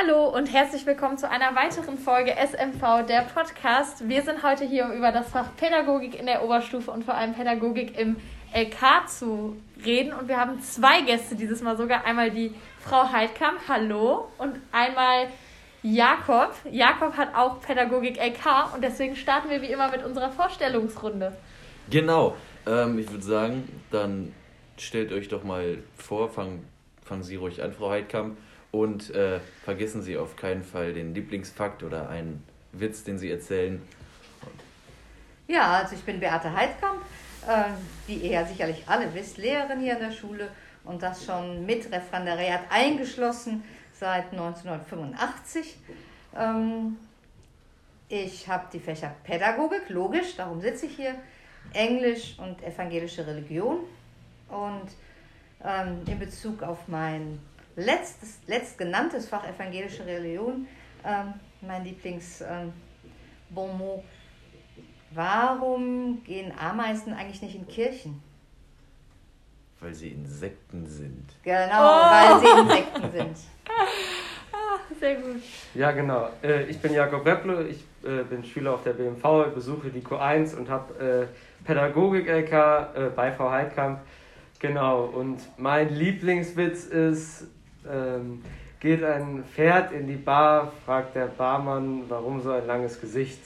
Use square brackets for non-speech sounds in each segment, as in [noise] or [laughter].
Hallo und herzlich willkommen zu einer weiteren Folge SMV, der Podcast. Wir sind heute hier, um über das Fach Pädagogik in der Oberstufe und vor allem Pädagogik im LK zu reden. Und wir haben zwei Gäste dieses Mal sogar. Einmal die Frau Heidkamp, hallo, und einmal Jakob. Jakob hat auch Pädagogik LK und deswegen starten wir wie immer mit unserer Vorstellungsrunde. Genau, ähm, ich würde sagen, dann stellt euch doch mal vor, fangen, fangen Sie ruhig an, Frau Heidkamp. Und äh, vergessen Sie auf keinen Fall den Lieblingsfakt oder einen Witz, den Sie erzählen. Ja, also ich bin Beate Heidkamp, äh, wie ihr ja sicherlich alle wisst, Lehrerin hier an der Schule und das schon mit Referendariat eingeschlossen seit 1985. Ähm, ich habe die Fächer Pädagogik, logisch, darum sitze ich hier, Englisch und evangelische Religion. Und ähm, in Bezug auf mein letztes, letztgenanntes Fach evangelische Religion, ähm, mein Lieblingsbonmot. Ähm, Warum gehen Ameisen eigentlich nicht in Kirchen? Weil sie Insekten sind. Genau, oh. weil sie Insekten sind. [laughs] Ah, sehr gut. Ja, genau. Äh, ich bin Jakob Repple, ich äh, bin Schüler auf der BMV, besuche die Q1 und habe äh, Pädagogik-LK bei Frau Heidkamp. Genau, und mein Lieblingswitz ist, ähm, geht ein Pferd in die Bar, fragt der Barmann, warum so ein langes Gesicht.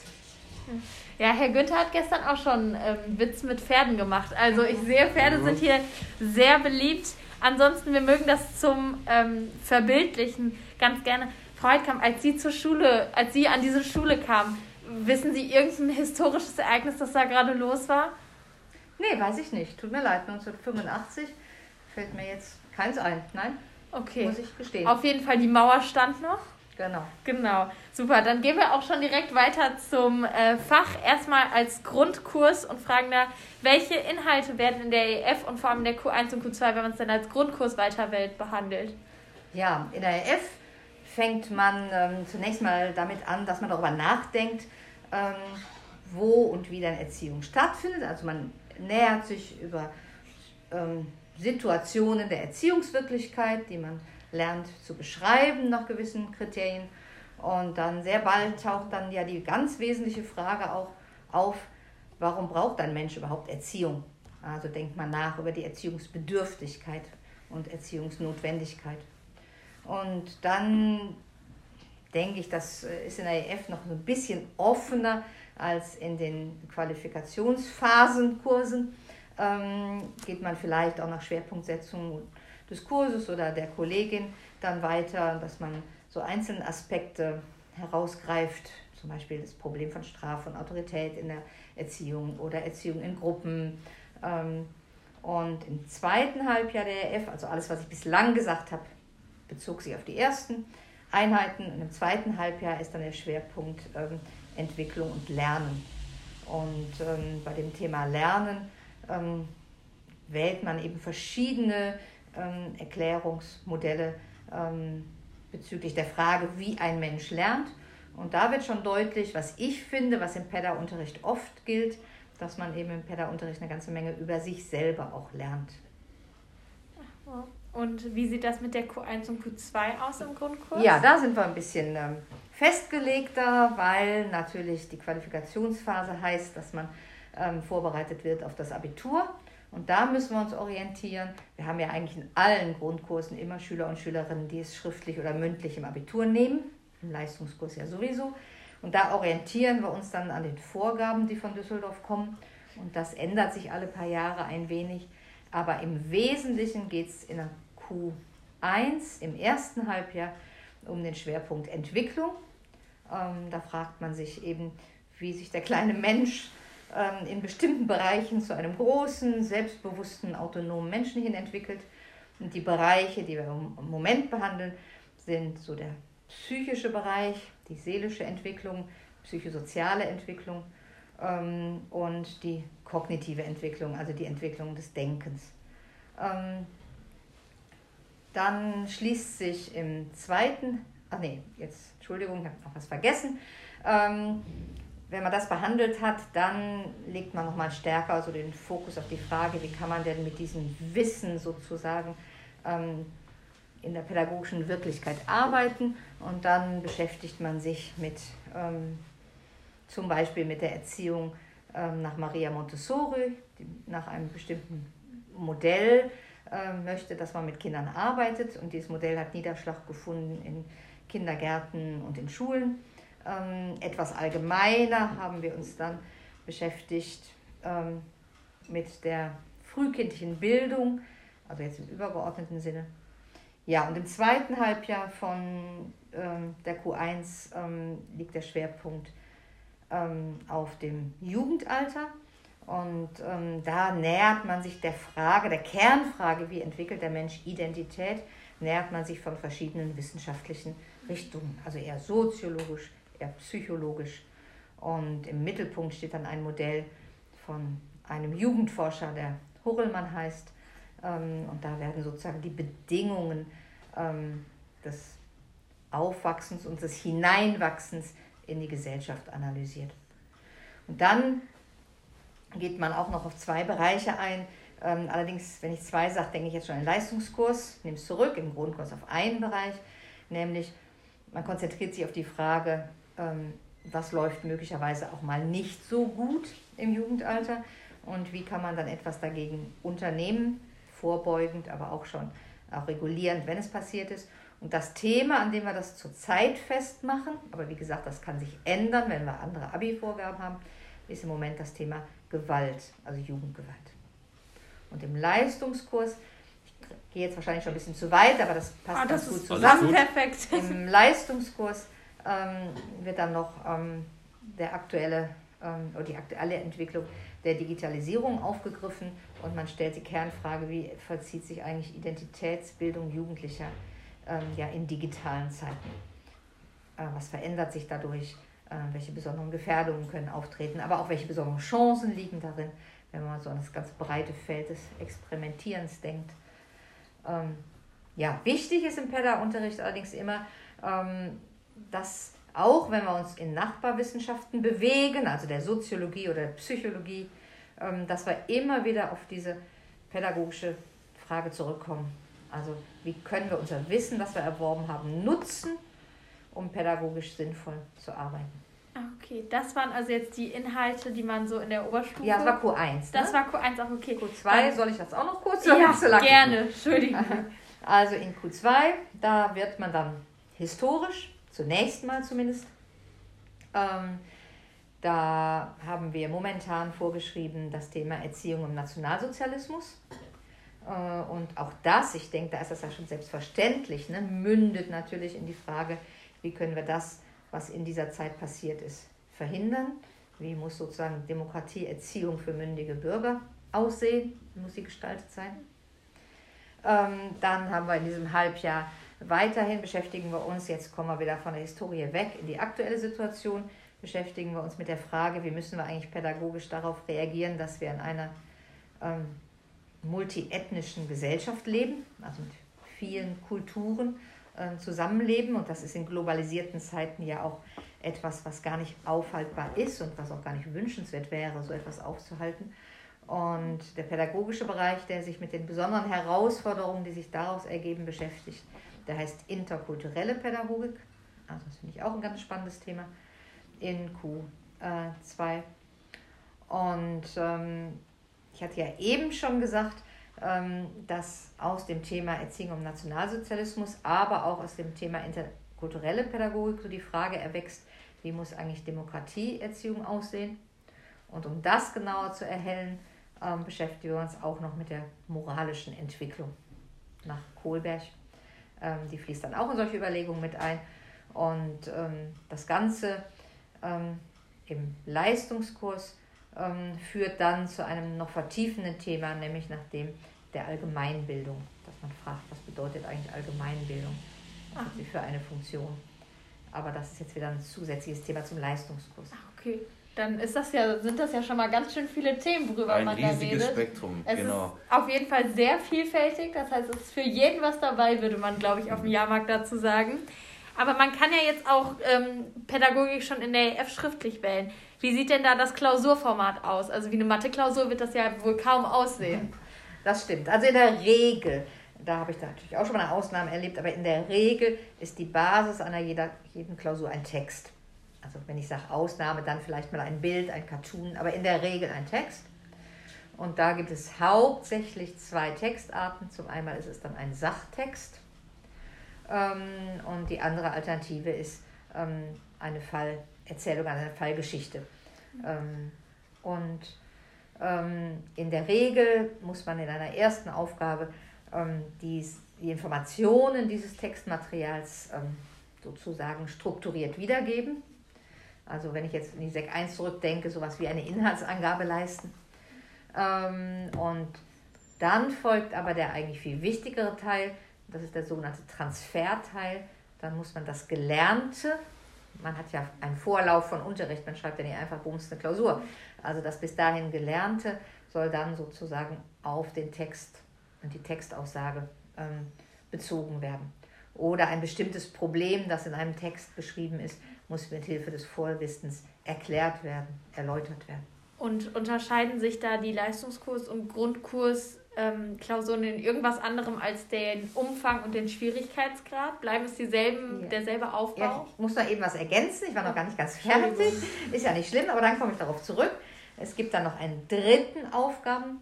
Ja, Herr Günther hat gestern auch schon ähm, Witz mit Pferden gemacht. Also ich sehe, Pferde sind hier sehr beliebt. Ansonsten, wir mögen das zum ähm, Verbildlichen ganz gerne. Frau Heidkamp, als Sie zur Schule, als Sie an diese Schule kamen, wissen Sie irgendein historisches Ereignis, das da gerade los war? Nee, weiß ich nicht. Tut mir leid, 1985 fällt mir jetzt keins ein. Nein? Okay. Muss ich gestehen. Auf jeden Fall, die Mauer stand noch. Genau. Genau. Super. Dann gehen wir auch schon direkt weiter zum äh, Fach. Erstmal als Grundkurs und fragen da, welche Inhalte werden in der EF und vor allem in der Q1 und Q2, wenn man es dann als Grundkurs weiterwählt, behandelt? Ja, in der EF fängt man ähm, zunächst mal damit an, dass man darüber nachdenkt, ähm, wo und wie dann Erziehung stattfindet. Also man nähert sich über ähm, Situationen der Erziehungswirklichkeit, die man lernt zu beschreiben nach gewissen Kriterien. Und dann sehr bald taucht dann ja die ganz wesentliche Frage auch auf, warum braucht ein Mensch überhaupt Erziehung? Also denkt man nach über die Erziehungsbedürftigkeit und Erziehungsnotwendigkeit. Und dann denke ich, das ist in der EF noch ein bisschen offener als in den Qualifikationsphasenkursen ähm, geht man vielleicht auch nach Schwerpunktsetzung des Kurses oder der Kollegin dann weiter, dass man so einzelne Aspekte herausgreift, zum Beispiel das Problem von Strafe und Autorität in der Erziehung oder Erziehung in Gruppen. Ähm, und im zweiten Halbjahr der EF, also alles, was ich bislang gesagt habe, bezog sich auf die ersten Einheiten. Und im zweiten Halbjahr ist dann der Schwerpunkt ähm, Entwicklung und Lernen. Und ähm, bei dem Thema Lernen ähm, wählt man eben verschiedene ähm, Erklärungsmodelle ähm, bezüglich der Frage, wie ein Mensch lernt. Und da wird schon deutlich, was ich finde, was im PEDA-Unterricht oft gilt, dass man eben im PEDA-Unterricht eine ganze Menge über sich selber auch lernt. Und wie sieht das mit der Q1 und Q2 aus im Grundkurs? Ja, da sind wir ein bisschen ähm, festgelegter, weil natürlich die Qualifikationsphase heißt, dass man ähm, vorbereitet wird auf das Abitur. Und da müssen wir uns orientieren. Wir haben ja eigentlich in allen Grundkursen immer Schüler und Schülerinnen, die es schriftlich oder mündlich im Abitur nehmen, im Leistungskurs ja sowieso. Und da orientieren wir uns dann an den Vorgaben, die von Düsseldorf kommen. Und das ändert sich alle paar Jahre ein wenig. Aber im Wesentlichen geht es in der Q1 im ersten Halbjahr um den Schwerpunkt Entwicklung. Ähm, da fragt man sich eben, wie sich der kleine Mensch ähm, in bestimmten Bereichen zu einem großen, selbstbewussten, autonomen Menschen hin entwickelt. Und die Bereiche, die wir im Moment behandeln, sind so der psychische Bereich, die seelische Entwicklung, psychosoziale Entwicklung ähm, und die kognitive Entwicklung, also die Entwicklung des Denkens. Ähm, dann schließt sich im zweiten, ach nee, jetzt, Entschuldigung, ich habe noch was vergessen. Ähm, wenn man das behandelt hat, dann legt man nochmal stärker also den Fokus auf die Frage, wie kann man denn mit diesem Wissen sozusagen ähm, in der pädagogischen Wirklichkeit arbeiten und dann beschäftigt man sich mit ähm, zum Beispiel mit der Erziehung ähm, nach Maria Montessori, die nach einem bestimmten Modell äh, möchte, dass man mit Kindern arbeitet und dieses Modell hat Niederschlag gefunden in Kindergärten und in Schulen. Ähm, etwas allgemeiner haben wir uns dann beschäftigt ähm, mit der frühkindlichen Bildung, also jetzt im übergeordneten Sinne. Ja, und im zweiten Halbjahr von ähm, der Q1 ähm, liegt der Schwerpunkt ähm, auf dem Jugendalter. Und ähm, da nähert man sich der Frage, der Kernfrage, wie entwickelt der Mensch Identität, nähert man sich von verschiedenen wissenschaftlichen Richtungen, also eher soziologisch, eher psychologisch. Und im Mittelpunkt steht dann ein Modell von einem Jugendforscher, der Hurrellmann heißt. Ähm, und da werden sozusagen die Bedingungen ähm, des Aufwachsens und des Hineinwachsens in die Gesellschaft analysiert. Und dann geht man auch noch auf zwei Bereiche ein. Ähm, allerdings, wenn ich zwei sage, denke ich jetzt schon an Leistungskurs, nehme es zurück, im Grundkurs auf einen Bereich, nämlich man konzentriert sich auf die Frage, was läuft möglicherweise auch mal nicht so gut im Jugendalter und wie kann man dann etwas dagegen unternehmen, vorbeugend, aber auch schon auch regulierend, wenn es passiert ist. Und das Thema, an dem wir das zurzeit festmachen, aber wie gesagt, das kann sich ändern, wenn wir andere Abi-Vorgaben haben, ist im Moment das Thema Gewalt, also Jugendgewalt. Und im Leistungskurs, ich gehe jetzt wahrscheinlich schon ein bisschen zu weit, aber das passt ah, das ganz gut zusammen. Perfekt. Im Leistungskurs ähm, wird dann noch ähm, der aktuelle ähm, oder die aktuelle Entwicklung der Digitalisierung aufgegriffen und man stellt die Kernfrage, wie vollzieht sich eigentlich Identitätsbildung Jugendlicher ähm, ja, in digitalen Zeiten? Äh, was verändert sich dadurch? Äh, welche besonderen Gefährdungen können auftreten, aber auch welche besonderen Chancen liegen darin, wenn man so an das ganz breite Feld des Experimentierens denkt. Ähm, ja, wichtig ist im PEDA-Unterricht allerdings immer, ähm, dass auch wenn wir uns in Nachbarwissenschaften bewegen, also der Soziologie oder der Psychologie, ähm, dass wir immer wieder auf diese pädagogische Frage zurückkommen. Also wie können wir unser Wissen, das wir erworben haben, nutzen, um pädagogisch sinnvoll zu arbeiten. Ah, okay, das waren also jetzt die Inhalte, die man so in der Oberstufe. Ja, das war Q1. Ne? Das war Q1 auch okay. Q2, Dann, soll ich das auch noch kurz? Ja, so gerne, Entschuldigung. [laughs] Also in Q2, da wird man dann historisch, zunächst mal zumindest, ähm, da haben wir momentan vorgeschrieben das Thema Erziehung im Nationalsozialismus. Äh, und auch das, ich denke, da ist das ja schon selbstverständlich, ne, mündet natürlich in die Frage, wie können wir das, was in dieser Zeit passiert ist, verhindern? Wie muss sozusagen Demokratieerziehung für mündige Bürger aussehen? Muss sie gestaltet sein? Ähm, dann haben wir in diesem Halbjahr weiterhin beschäftigen wir uns, jetzt kommen wir wieder von der Historie weg in die aktuelle Situation, beschäftigen wir uns mit der Frage, wie müssen wir eigentlich pädagogisch darauf reagieren, dass wir in einer ähm, multiethnischen Gesellschaft leben, also mit vielen Kulturen äh, zusammenleben. Und das ist in globalisierten Zeiten ja auch etwas, was gar nicht aufhaltbar ist und was auch gar nicht wünschenswert wäre, so etwas aufzuhalten. Und der pädagogische Bereich, der sich mit den besonderen Herausforderungen, die sich daraus ergeben, beschäftigt, der heißt interkulturelle Pädagogik. Also das finde ich auch ein ganz spannendes Thema in Q2. Und ähm, ich hatte ja eben schon gesagt, ähm, dass aus dem Thema Erziehung im Nationalsozialismus, aber auch aus dem Thema interkulturelle Pädagogik so die Frage erwächst, wie muss eigentlich Demokratieerziehung aussehen? Und um das genauer zu erhellen, ähm, beschäftigen wir uns auch noch mit der moralischen Entwicklung nach Kohlberg. Ähm, die fließt dann auch in solche Überlegungen mit ein. Und das Ganze im Leistungskurs ähm, führt dann zu einem noch vertiefenden Thema, nämlich nach dem der Allgemeinbildung. Dass man fragt, was bedeutet eigentlich Allgemeinbildung? Was hat sie für eine Funktion? Aber das ist jetzt wieder ein zusätzliches Thema zum Leistungskurs. Ach, okay. Dann ist das ja, sind das ja schon mal ganz schön viele Themen, worüber ein man da redet. Ein riesiges Spektrum, es genau. Ist auf jeden Fall sehr vielfältig. Das heißt, es ist für jeden was dabei, würde man, glaube ich, auf dem Jahrmarkt dazu sagen. Aber man kann ja jetzt auch ähm, Pädagogik schon in der EF schriftlich wählen. Wie sieht denn da das Klausurformat aus? Also wie eine Mathe-Klausur wird das ja wohl kaum aussehen. Das stimmt. Also in der Regel da habe ich da natürlich auch schon mal eine Ausnahme erlebt, aber in der Regel ist die Basis einer jeder, jeden Klausur ein Text. Also wenn ich sage Ausnahme, dann vielleicht mal ein Bild, ein Cartoon, aber in der Regel ein Text. Und da gibt es hauptsächlich zwei Textarten. Zum einen ist es dann ein Sachtext ähm, und die andere Alternative ist ähm, eine Fallerzählung, eine Fallgeschichte. Ähm, und in der Regel muss man in einer ersten Aufgabe die, die Informationen dieses Textmaterials sozusagen strukturiert wiedergeben. Also wenn ich jetzt in die SEC 1 zurückdenke, sowas wie eine Inhaltsangabe leisten. Ähm, und dann folgt aber der eigentlich viel wichtigere Teil, das ist der sogenannte Transferteil. Dann muss man das Gelernte, man hat ja einen Vorlauf von Unterricht, man schreibt ja nicht einfach bums eine Klausur. Also das bis dahin Gelernte soll dann sozusagen auf den Text und die Textaussage ähm, bezogen werden. Oder ein bestimmtes Problem, das in einem Text beschrieben ist, muss mit Hilfe des Vorwissens erklärt werden, erläutert werden. Und unterscheiden sich da die Leistungskurs- und Grundkursklausuren ähm, in irgendwas anderem als den Umfang und den Schwierigkeitsgrad? Bleiben es dieselben, ja. derselbe Aufbau? Ja, ich muss noch eben was ergänzen. Ich war noch gar nicht ganz fertig. Ist ja nicht schlimm, aber dann komme ich darauf zurück. Es gibt dann noch einen dritten Aufgabenart.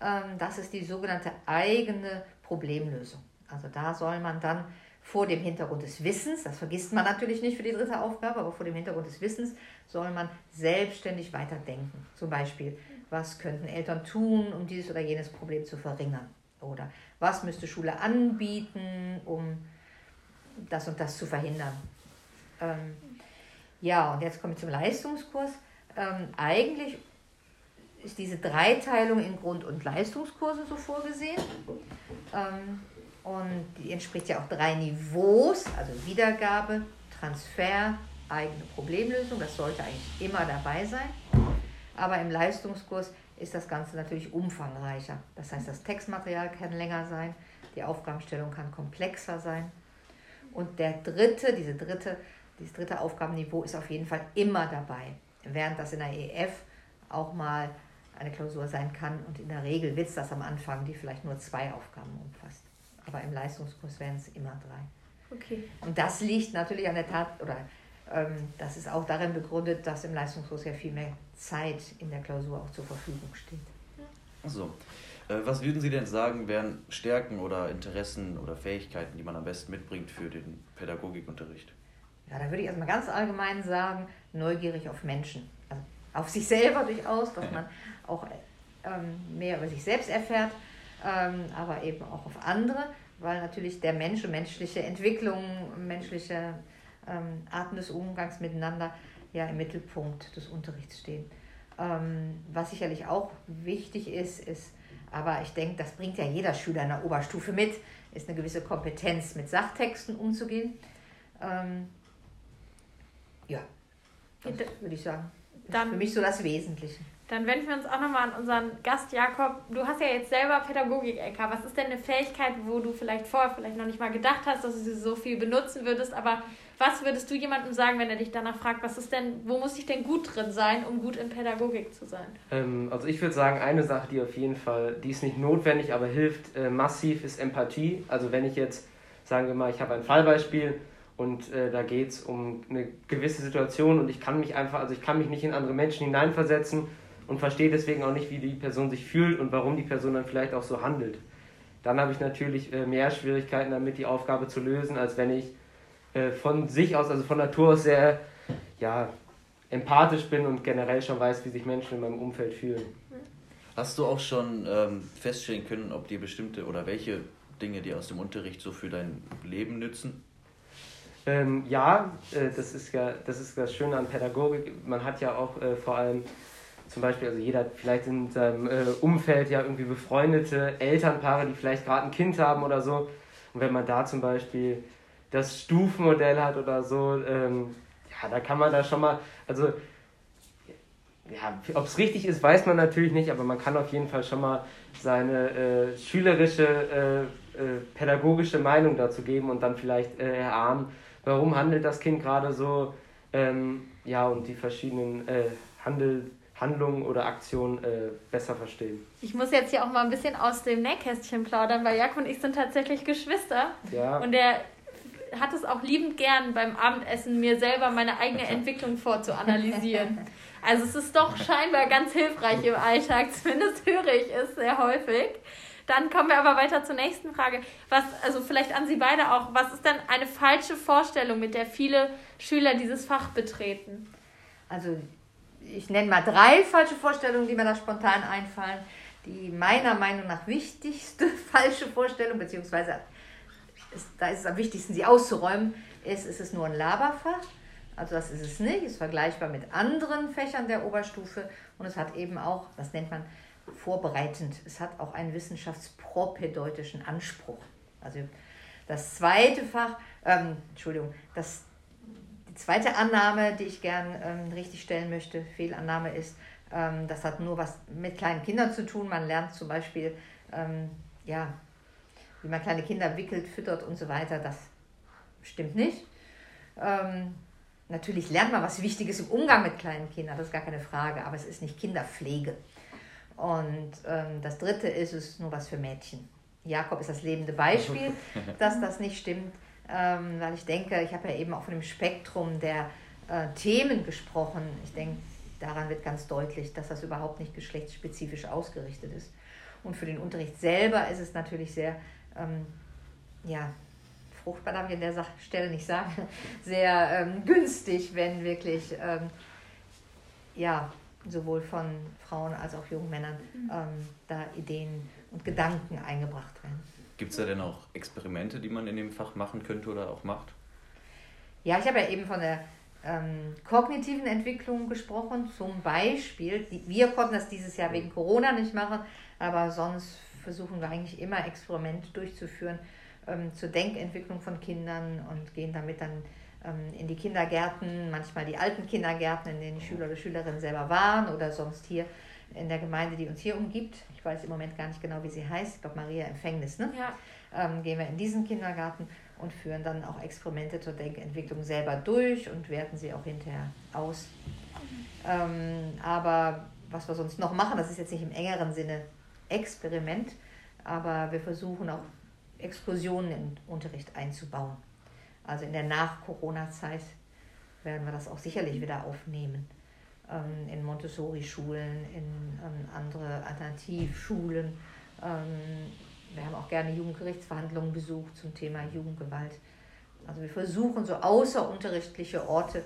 Ähm, das ist die sogenannte eigene Problemlösung. Also da soll man dann vor dem Hintergrund des Wissens, das vergisst man natürlich nicht für die dritte Aufgabe, aber vor dem Hintergrund des Wissens soll man selbstständig weiterdenken. Zum Beispiel, was könnten Eltern tun, um dieses oder jenes Problem zu verringern? Oder was müsste Schule anbieten, um das und das zu verhindern? Ähm, ja, und jetzt komme ich zum Leistungskurs. Ähm, eigentlich ist diese Dreiteilung in Grund- und Leistungskurse so vorgesehen. Ähm, und die entspricht ja auch drei Niveaus, also Wiedergabe, Transfer, eigene Problemlösung. Das sollte eigentlich immer dabei sein. Aber im Leistungskurs ist das Ganze natürlich umfangreicher. Das heißt, das Textmaterial kann länger sein, die Aufgabenstellung kann komplexer sein. Und der dritte, diese dritte, dieses dritte Aufgabenniveau ist auf jeden Fall immer dabei. Während das in der EF auch mal eine Klausur sein kann und in der Regel wird es das am Anfang, die vielleicht nur zwei Aufgaben umfasst aber im Leistungskurs wären es immer drei. Okay. Und das liegt natürlich an der Tat, oder ähm, das ist auch darin begründet, dass im Leistungskurs ja viel mehr Zeit in der Klausur auch zur Verfügung steht. So. Äh, was würden Sie denn sagen, wären Stärken oder Interessen oder Fähigkeiten, die man am besten mitbringt für den Pädagogikunterricht? Ja, da würde ich erstmal ganz allgemein sagen, neugierig auf Menschen. Also auf sich selber durchaus, dass man auch ähm, mehr über sich selbst erfährt aber eben auch auf andere, weil natürlich der Mensch und menschliche Entwicklung, menschliche ähm, Arten des Umgangs miteinander ja im Mittelpunkt des Unterrichts stehen. Ähm, was sicherlich auch wichtig ist, ist, aber ich denke, das bringt ja jeder Schüler in der Oberstufe mit, ist eine gewisse Kompetenz mit Sachtexten umzugehen. Ähm, ja, das würde ich sagen. Dann, für mich so das Wesentliche. Dann wenden wir uns auch nochmal an unseren Gast Jakob. Du hast ja jetzt selber Pädagogik-LK. Was ist denn eine Fähigkeit, wo du vielleicht vorher vielleicht noch nicht mal gedacht hast, dass du sie so viel benutzen würdest? Aber was würdest du jemandem sagen, wenn er dich danach fragt, was ist denn, wo muss ich denn gut drin sein, um gut in Pädagogik zu sein? Ähm, also ich würde sagen, eine Sache, die auf jeden Fall, die ist nicht notwendig, aber hilft äh, massiv, ist Empathie. Also wenn ich jetzt, sagen wir mal, ich habe ein Fallbeispiel und äh, da geht es um eine gewisse Situation und ich kann mich einfach, also ich kann mich nicht in andere Menschen hineinversetzen und verstehe deswegen auch nicht, wie die Person sich fühlt und warum die Person dann vielleicht auch so handelt. Dann habe ich natürlich äh, mehr Schwierigkeiten damit, die Aufgabe zu lösen, als wenn ich äh, von sich aus, also von Natur aus sehr ja, empathisch bin und generell schon weiß, wie sich Menschen in meinem Umfeld fühlen. Hast du auch schon ähm, feststellen können, ob dir bestimmte oder welche Dinge dir aus dem Unterricht so für dein Leben nützen? Ähm, ja, äh, das, ist ja, das ist das Schöne an Pädagogik. Man hat ja auch äh, vor allem zum Beispiel, also jeder hat vielleicht in seinem äh, Umfeld ja irgendwie befreundete Elternpaare, die vielleicht gerade ein Kind haben oder so. Und wenn man da zum Beispiel das Stufenmodell hat oder so, ähm, ja, da kann man da schon mal, also ja, ob es richtig ist, weiß man natürlich nicht, aber man kann auf jeden Fall schon mal seine äh, schülerische, äh, äh, pädagogische Meinung dazu geben und dann vielleicht äh, erahnen, warum handelt das Kind gerade so, ähm, ja, und die verschiedenen äh, Handel Handlungen oder Aktionen äh, besser verstehen. Ich muss jetzt hier auch mal ein bisschen aus dem Nähkästchen plaudern, weil Jakob und ich sind tatsächlich Geschwister. Ja. Und er hat es auch liebend gern beim Abendessen, mir selber meine eigene Entwicklung vorzuanalysieren. [laughs] Also es ist doch scheinbar ganz hilfreich im Alltag, zumindest höre ich es sehr häufig. Dann kommen wir aber weiter zur nächsten Frage. Was, also vielleicht an Sie beide auch, was ist denn eine falsche Vorstellung, mit der viele Schüler dieses Fach betreten? Also ich nenne mal drei falsche Vorstellungen, die mir da spontan einfallen. Die meiner Meinung nach wichtigste [laughs] falsche Vorstellung, beziehungsweise ist, da ist es am wichtigsten, sie auszuräumen, ist, ist es nur ein Laberfach. Also das ist es nicht, ist vergleichbar mit anderen Fächern der Oberstufe und es hat eben auch, das nennt man vorbereitend, es hat auch einen wissenschaftspropedäutischen Anspruch. Also das zweite Fach, ähm, Entschuldigung, das, die zweite Annahme, die ich gern ähm, richtig stellen möchte, Fehlannahme ist, ähm, das hat nur was mit kleinen Kindern zu tun. Man lernt zum Beispiel, ähm, ja, wie man kleine Kinder wickelt, füttert und so weiter. Das stimmt nicht. Ähm, natürlich lernt man was Wichtiges im Umgang mit kleinen Kindern, das ist gar keine Frage, aber es ist nicht Kinderpflege. Und ähm, das Dritte ist, es ist nur was für Mädchen. Jakob ist das lebende Beispiel, [laughs] dass das nicht stimmt, ähm, weil ich denke, ich habe ja eben auch von dem Spektrum der äh, Themen gesprochen. Ich denke, daran wird ganz deutlich, dass das überhaupt nicht geschlechtsspezifisch ausgerichtet ist. Und für den Unterricht selber ist es natürlich sehr, ähm, ja, fruchtbar darf ich an der Stelle nicht sagen, [laughs] sehr ähm, günstig, wenn wirklich, ähm, ja, sowohl von Frauen als auch jungen Männern mhm. ähm, da Ideen und Gedanken eingebracht werden. Gibt es da denn auch Experimente, die man in dem Fach machen könnte oder auch macht? Ja, ich habe ja eben von der ähm, kognitiven Entwicklung gesprochen. Zum Beispiel, wir konnten das dieses Jahr wegen Corona nicht machen, aber sonst versuchen wir eigentlich immer Experimente durchzuführen ähm, zur Denkentwicklung von Kindern und gehen damit dann ähm, in die Kindergärten, manchmal die alten Kindergärten, in denen die Schüler oder Schülerinnen selber waren oder sonst hier in der Gemeinde, die uns hier umgibt. Ich weiß im Moment gar nicht genau, wie sie heißt. Ich glaube, Maria Empfängnis. Ne? Ja. Ähm, gehen wir in diesen Kindergarten und führen dann auch Experimente zur Denkentwicklung selber durch und werten sie auch hinterher aus. Ähm, aber was wir sonst noch machen, das ist jetzt nicht im engeren Sinne Experiment, aber wir versuchen auch Exkursionen im Unterricht einzubauen. Also in der Nach-Corona-Zeit werden wir das auch sicherlich wieder aufnehmen. Ähm, in Montessori-Schulen, in ähm, andere Alternativschulen. Ähm, wir haben auch gerne Jugendgerichtsverhandlungen besucht zum Thema Jugendgewalt. Also wir versuchen so außerunterrichtliche Orte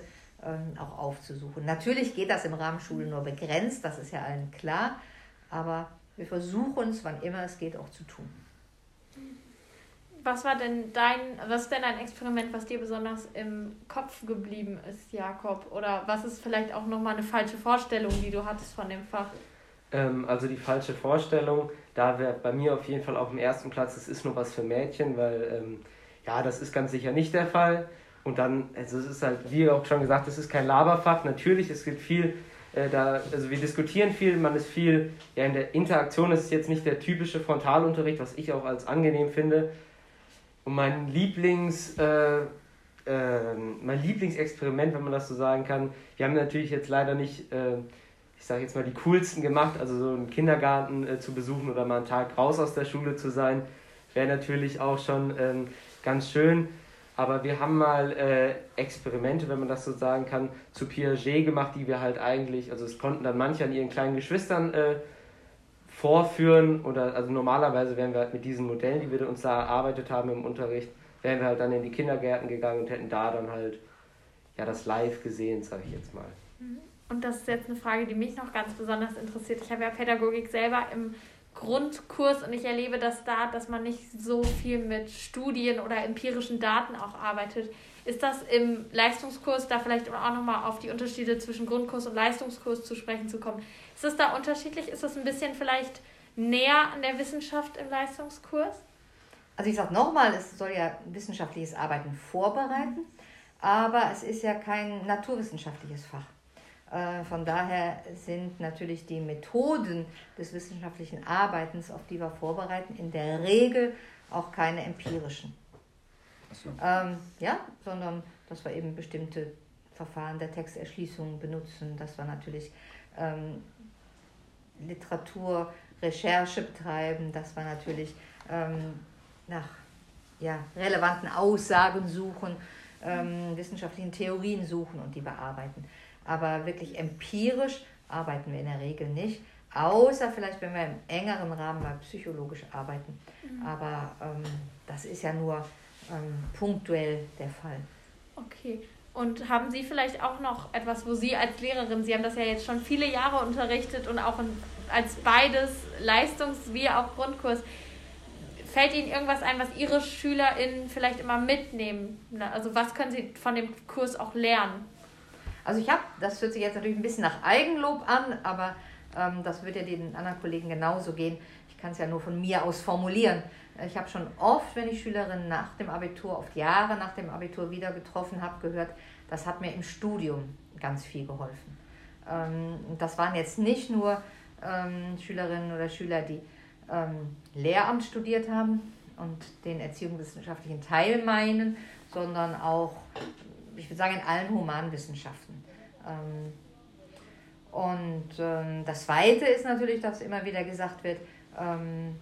auch aufzusuchen. Natürlich geht das im Rahmen Schule nur begrenzt, das ist ja allen klar, aber wir versuchen es, wann immer es geht, auch zu tun was war denn dein, was ist denn ein Experiment, was dir besonders im Kopf geblieben ist, Jakob? Oder was ist vielleicht auch nochmal eine falsche Vorstellung, die du hattest von dem Fach? Ähm, also die falsche Vorstellung, da wäre bei mir auf jeden Fall auf dem ersten Platz, es ist nur was für Mädchen, weil ähm, ja, das ist ganz sicher nicht der Fall. Und dann, also es ist halt, wie auch schon gesagt, es ist kein Laberfach. Natürlich, es gibt viel äh, da, also wir diskutieren viel, man ist viel, ja, in der Interaktion ist es jetzt nicht der typische Frontalunterricht, was ich auch als angenehm finde, und mein Lieblings, äh, äh, mein Lieblingsexperiment, wenn man das so sagen kann, wir haben natürlich jetzt leider nicht, äh, ich sage jetzt mal, die coolsten gemacht, also so einen Kindergarten äh, zu besuchen oder mal einen Tag raus aus der Schule zu sein, wäre natürlich auch schon ähm, ganz schön. Aber wir haben mal äh, Experimente, wenn man das so sagen kann, zu Piaget gemacht, die wir halt eigentlich, also es konnten dann manche an ihren kleinen Geschwistern äh, vorführen oder also normalerweise wären wir halt mit diesen Modellen, die wir uns da erarbeitet haben im Unterricht, wären wir halt dann in die Kindergärten gegangen und hätten da dann halt ja das live gesehen, sage ich jetzt mal. Mhm. Und das ist jetzt eine Frage, die mich noch ganz besonders interessiert. Ich habe ja Pädagogik selber im Grundkurs und ich erlebe das da, dass man nicht so viel mit Studien oder empirischen Daten auch arbeitet. Ist das im Leistungskurs da vielleicht auch nochmal auf die Unterschiede zwischen Grundkurs und Leistungskurs zu sprechen zu kommen? Ist das da unterschiedlich? Ist das ein bisschen vielleicht näher an der Wissenschaft im Leistungskurs? Also ich sage nochmal, es soll ja wissenschaftliches Arbeiten vorbereiten, aber es ist ja kein naturwissenschaftliches Fach. Äh, von daher sind natürlich die Methoden des wissenschaftlichen Arbeitens, auf die wir vorbereiten, in der Regel auch keine empirischen. So. Ähm, ja, sondern dass wir eben bestimmte Verfahren der Texterschließung benutzen, dass wir natürlich ähm, Literaturrecherche betreiben, dass wir natürlich ähm, nach ja, relevanten Aussagen suchen, ähm, wissenschaftlichen Theorien suchen und die bearbeiten. Aber wirklich empirisch arbeiten wir in der Regel nicht, außer vielleicht, wenn wir im engeren Rahmen mal psychologisch arbeiten. Mhm. Aber ähm, das ist ja nur ähm, punktuell der Fall. Okay. Und haben Sie vielleicht auch noch etwas, wo Sie als Lehrerin, Sie haben das ja jetzt schon viele Jahre unterrichtet und auch in, als beides Leistungs- wie auch Grundkurs, fällt Ihnen irgendwas ein, was Ihre SchülerInnen vielleicht immer mitnehmen? Also was können Sie von dem Kurs auch lernen? Also ich habe, das hört sich jetzt natürlich ein bisschen nach Eigenlob an, aber ähm, das wird ja den anderen Kollegen genauso gehen. Ich kann es ja nur von mir aus formulieren. Ich habe schon oft, wenn ich Schülerinnen nach dem Abitur, oft Jahre nach dem Abitur wieder getroffen habe, gehört, das hat mir im Studium ganz viel geholfen. Ähm, das waren jetzt nicht nur ähm, Schülerinnen oder Schüler, die ähm, Lehramt studiert haben und den erziehungswissenschaftlichen Teil meinen, sondern auch, ich würde sagen, in allen Humanwissenschaften. Ähm, und ähm, das Zweite ist natürlich, dass immer wieder gesagt wird, ähm,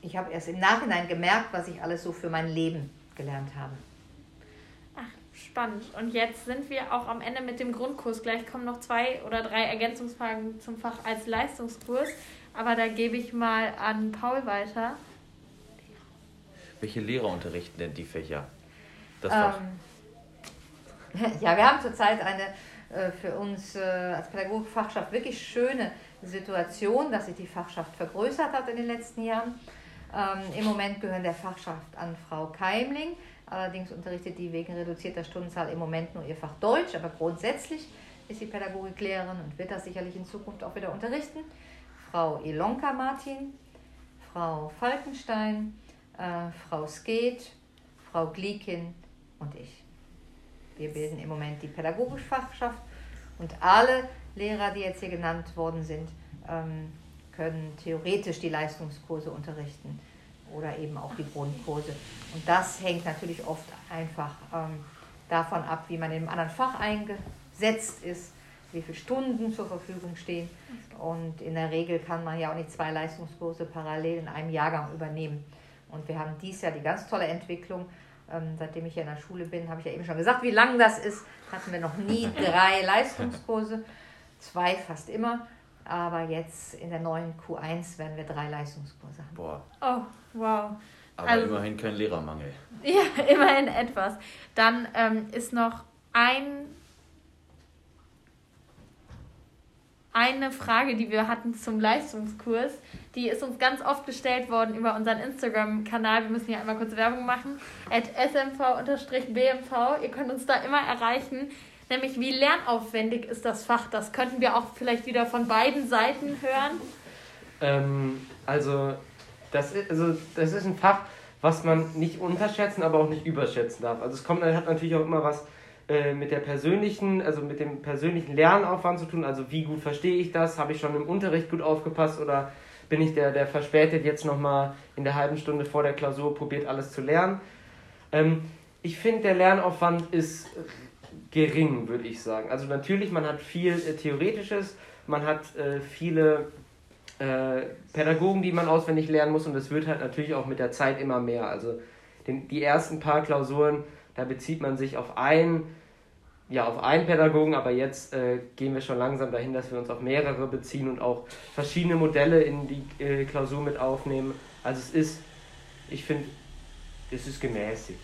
ich habe erst im Nachhinein gemerkt, was ich alles so für mein Leben gelernt habe. Ach, spannend. Und jetzt sind wir auch am Ende mit dem Grundkurs. Gleich kommen noch zwei oder drei Ergänzungsfragen zum Fach als Leistungskurs. Aber da gebe ich mal an Paul weiter. Welche Lehrer unterrichten denn die Fächer? Das Fach? Ähm, [laughs] ja, wir haben zurzeit eine äh, für uns äh, als Pädagogikfachschaft wirklich schöne Situation, dass sich die Fachschaft vergrößert hat in den letzten Jahren. Ähm, Im Moment gehören der Fachschaft an Frau Keimling. Allerdings unterrichtet die wegen reduzierter Stundenzahl im Moment nur ihr Fach Deutsch, aber grundsätzlich ist sie Pädagogiklehrerin und wird das sicherlich in Zukunft auch wieder unterrichten. Frau Ilonka Martin, Frau Falkenstein, äh, Frau Skeet, Frau Gliekin und ich. Wir bilden im Moment die pädagogische Fachschaft und alle Lehrer, die jetzt hier genannt worden sind, ähm, können theoretisch die Leistungskurse unterrichten oder eben auch die Grundkurse. Und das hängt natürlich oft einfach ähm, davon ab, wie man in einem anderen Fach eingesetzt ist wie viele Stunden zur Verfügung stehen. Und in der Regel kann man ja auch nicht zwei Leistungskurse parallel in einem Jahrgang übernehmen. Und wir haben dies Jahr die ganz tolle Entwicklung. Ähm, seitdem ich hier in der Schule bin, habe ich ja eben schon gesagt, wie lang das ist, hatten wir noch nie [laughs] drei Leistungskurse, zwei fast immer. Aber jetzt in der neuen Q1 werden wir drei Leistungskurse haben. Boah. Oh, wow. Aber also, immerhin kein Lehrermangel. [laughs] Ja, immerhin etwas. Dann ähm, ist noch ein eine Frage, die wir hatten zum Leistungskurs. Die ist uns ganz oft gestellt worden über unseren Instagram-Kanal. Wir müssen hier einmal kurz Werbung machen. At smv-bmv. Ihr könnt uns da immer erreichen. Nämlich, wie lernaufwendig ist das Fach? Das könnten wir auch vielleicht wieder von beiden Seiten hören. Ähm, also, das ist, also, das ist ein Fach, was man nicht unterschätzen, aber auch nicht überschätzen darf. Also, es kommt, hat natürlich auch immer was äh, mit der persönlichen, also mit dem persönlichen Lernaufwand zu tun. Also wie gut verstehe ich das? Habe ich schon im Unterricht gut aufgepasst oder bin ich der, der verspätet jetzt nochmal in der halben Stunde vor der Klausur probiert alles zu lernen? Ähm, ich finde, der Lernaufwand ist gering, würde ich sagen. Also natürlich, man hat viel äh, Theoretisches, man hat äh, viele äh, Pädagogen, die man auswendig lernen muss und das wird halt natürlich auch mit der Zeit immer mehr. Also den, die ersten paar Klausuren, da bezieht man sich auf einen ja, auf einen Pädagogen, aber jetzt äh, gehen wir schon langsam dahin, dass wir uns auf mehrere beziehen und auch verschiedene Modelle in die äh, Klausur mit aufnehmen. Also es ist, ich finde, es ist gemäßigt.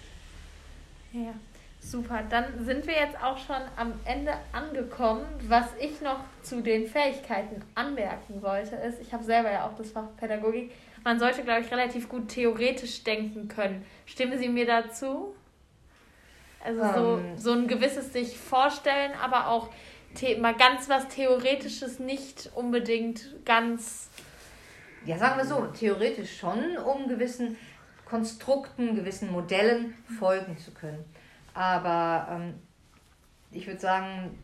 Ja, super. Dann sind wir jetzt auch schon am Ende angekommen. Was ich noch zu den Fähigkeiten anmerken wollte, ist, ich habe selber ja auch das Fach Pädagogik, man sollte, glaube ich, relativ gut theoretisch denken können. Stimmen Sie mir dazu? Also so, ähm. so ein gewisses sich vorstellen, aber auch mal ganz was Theoretisches nicht unbedingt ganz. Ja, sagen wir so, theoretisch schon, um gewissen Konstrukten, gewissen Modellen folgen zu können. Aber ähm, ich würde sagen,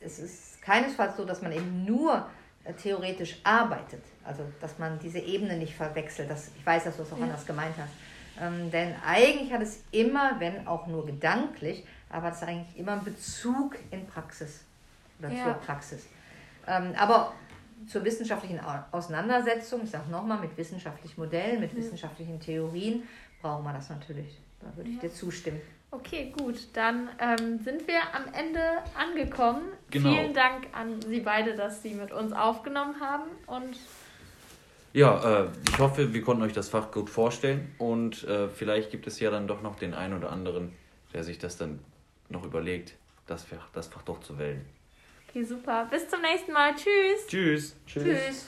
es ist keinesfalls so, dass man eben nur äh, theoretisch arbeitet. Also, dass man diese Ebene nicht verwechselt. Das, ich weiß, dass du es auch ja. anders gemeint hast. Ähm, denn eigentlich hat es immer, wenn auch nur gedanklich, aber es ist eigentlich immer einen Bezug in Praxis oder ja. zur Praxis. Ähm, aber zur wissenschaftlichen Auseinandersetzung, ich sage nochmal, mit wissenschaftlichen Modellen, mit wissenschaftlichen Theorien, brauchen wir das natürlich. Da würde ich dir zustimmen. Okay, gut. Dann ähm, sind wir am Ende angekommen. Genau. Vielen Dank an Sie beide, dass Sie mit uns aufgenommen haben. Und Ja, äh, ich hoffe, wir konnten euch das Fach gut vorstellen und äh, vielleicht gibt es ja dann doch noch den einen oder anderen, der sich das dann noch überlegt, das Fach, das Fach doch zu wählen. okay, super. Bis zum nächsten Mal. Tschüss. Tschüss. Tschüss. Tschüss.